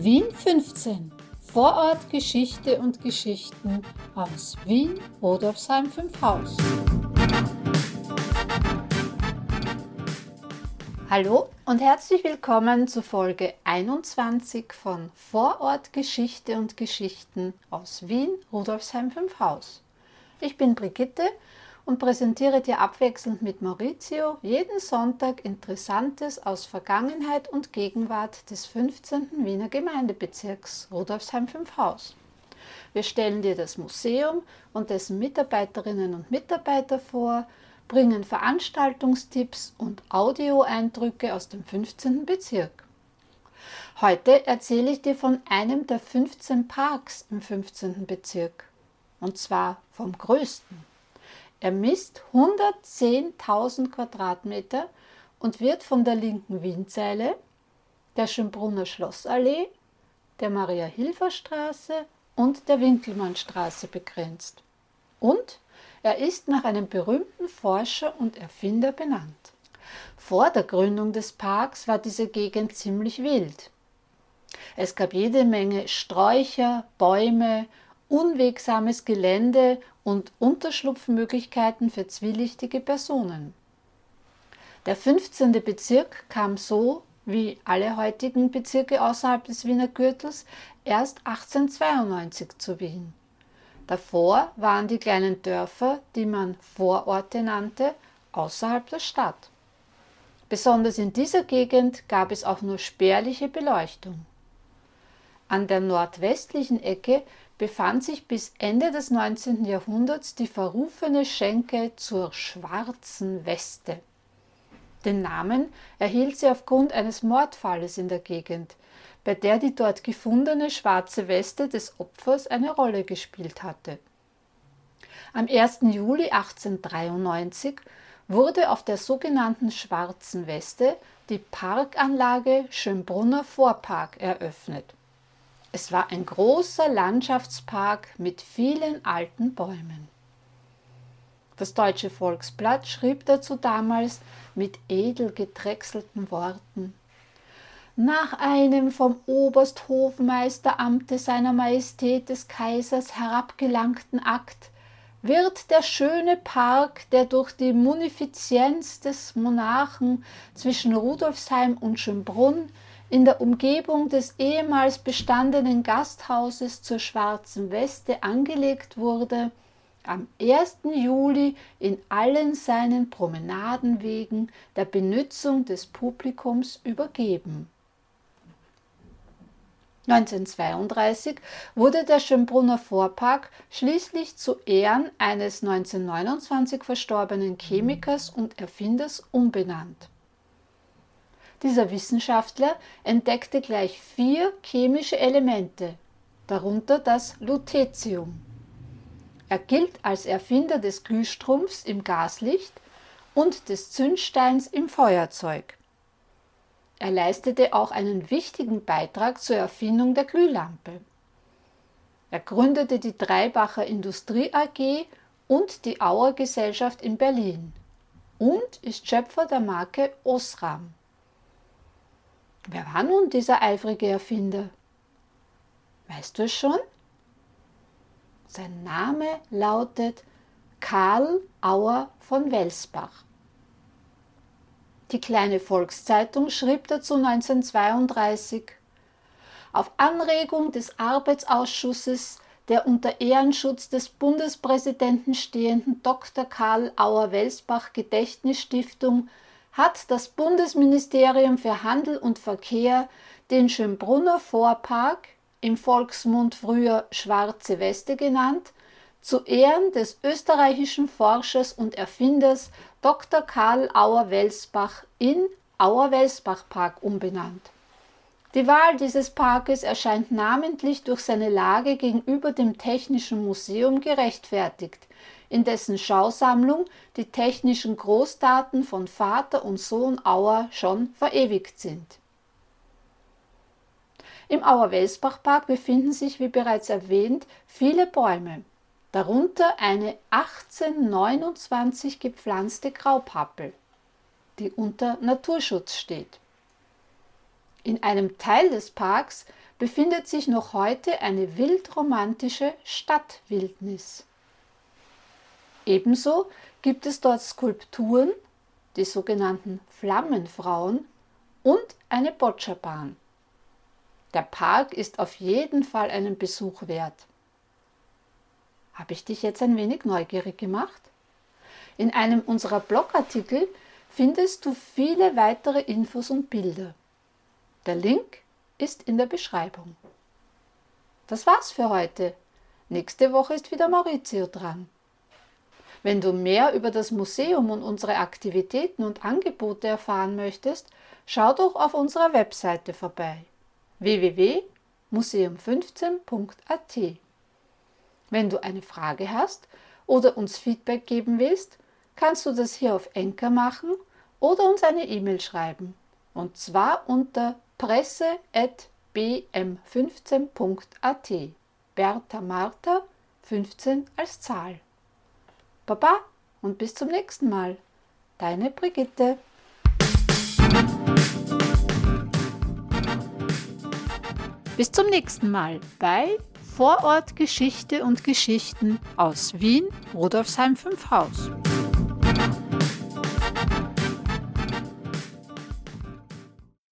Wien 15. Vorort Geschichte und Geschichten aus Wien, Rodolfsheim 5 Haus. Hallo und herzlich willkommen zu Folge 21 von Vorort Geschichte und Geschichten aus Wien, Rudolfsheim 5 Haus. Ich bin Brigitte und präsentiere dir abwechselnd mit Maurizio jeden Sonntag Interessantes aus Vergangenheit und Gegenwart des 15. Wiener Gemeindebezirks Rudolfsheim 5 Haus. Wir stellen dir das Museum und dessen Mitarbeiterinnen und Mitarbeiter vor, bringen Veranstaltungstipps und Audioeindrücke aus dem 15. Bezirk. Heute erzähle ich dir von einem der 15 Parks im 15. Bezirk, und zwar vom größten. Er misst 110.000 Quadratmeter und wird von der linken Windseile, der Schönbrunner Schlossallee, der Maria-Hilfer-Straße und der Winkelmannstraße begrenzt. Und er ist nach einem berühmten Forscher und Erfinder benannt. Vor der Gründung des Parks war diese Gegend ziemlich wild. Es gab jede Menge Sträucher, Bäume, unwegsames Gelände und Unterschlupfmöglichkeiten für zwielichtige Personen. Der 15. Bezirk kam so, wie alle heutigen Bezirke außerhalb des Wiener Gürtels, erst 1892 zu Wien. Davor waren die kleinen Dörfer, die man Vororte nannte, außerhalb der Stadt. Besonders in dieser Gegend gab es auch nur spärliche Beleuchtung. An der nordwestlichen Ecke befand sich bis Ende des 19. Jahrhunderts die verrufene Schenke zur Schwarzen Weste. Den Namen erhielt sie aufgrund eines Mordfalles in der Gegend, bei der die dort gefundene schwarze Weste des Opfers eine Rolle gespielt hatte. Am 1. Juli 1893 wurde auf der sogenannten Schwarzen Weste die Parkanlage Schönbrunner Vorpark eröffnet. Es war ein großer Landschaftspark mit vielen alten Bäumen. Das Deutsche Volksblatt schrieb dazu damals mit edel gedrechselten Worten nach einem vom Obersthofmeisteramte seiner Majestät des Kaisers herabgelangten Akt wird der schöne Park, der durch die Munifizienz des Monarchen zwischen Rudolfsheim und Schönbrunn in der Umgebung des ehemals bestandenen Gasthauses zur Schwarzen Weste angelegt wurde, am 1. Juli in allen seinen Promenadenwegen der Benutzung des Publikums übergeben. 1932 wurde der Schönbrunner Vorpark schließlich zu Ehren eines 1929 verstorbenen Chemikers und Erfinders umbenannt. Dieser Wissenschaftler entdeckte gleich vier chemische Elemente, darunter das Lutetium. Er gilt als Erfinder des Glühstrumpfs im Gaslicht und des Zündsteins im Feuerzeug. Er leistete auch einen wichtigen Beitrag zur Erfindung der Glühlampe. Er gründete die Dreibacher Industrie AG und die Auer Gesellschaft in Berlin und ist Schöpfer der Marke Osram. Wer war nun dieser eifrige Erfinder? Weißt du es schon? Sein Name lautet Karl Auer von Welsbach. Die kleine Volkszeitung schrieb dazu 1932 Auf Anregung des Arbeitsausschusses der unter Ehrenschutz des Bundespräsidenten stehenden Dr. Karl Auer Welsbach Gedächtnisstiftung hat das Bundesministerium für Handel und Verkehr den Schönbrunner Vorpark, im Volksmund früher Schwarze Weste genannt, zu Ehren des österreichischen Forschers und Erfinders Dr. Karl Auer-Welsbach in Auer-Welsbach-Park umbenannt. Die Wahl dieses Parkes erscheint namentlich durch seine Lage gegenüber dem Technischen Museum gerechtfertigt, in dessen Schausammlung die technischen Großdaten von Vater und Sohn Auer schon verewigt sind. Im Auer-Welsbach-Park befinden sich, wie bereits erwähnt, viele Bäume, darunter eine 1829 gepflanzte Graupappel, die unter Naturschutz steht. In einem Teil des Parks befindet sich noch heute eine wildromantische Stadtwildnis. Ebenso gibt es dort Skulpturen, die sogenannten Flammenfrauen und eine Bocciabahn. Der Park ist auf jeden Fall einen Besuch wert. Habe ich dich jetzt ein wenig neugierig gemacht? In einem unserer Blogartikel findest du viele weitere Infos und Bilder. Der Link ist in der Beschreibung. Das war's für heute. Nächste Woche ist wieder Maurizio dran. Wenn du mehr über das Museum und unsere Aktivitäten und Angebote erfahren möchtest, schau doch auf unserer Webseite vorbei www.museum15.at. Wenn du eine Frage hast oder uns Feedback geben willst, kannst du das hier auf Enker machen oder uns eine E-Mail schreiben. Und zwar unter presse.bm15.at. Bertha Martha 15 als Zahl. Baba und bis zum nächsten Mal. Deine Brigitte. Bis zum nächsten Mal bei Vorort Geschichte und Geschichten aus Wien, Rudolfsheim 5 Haus.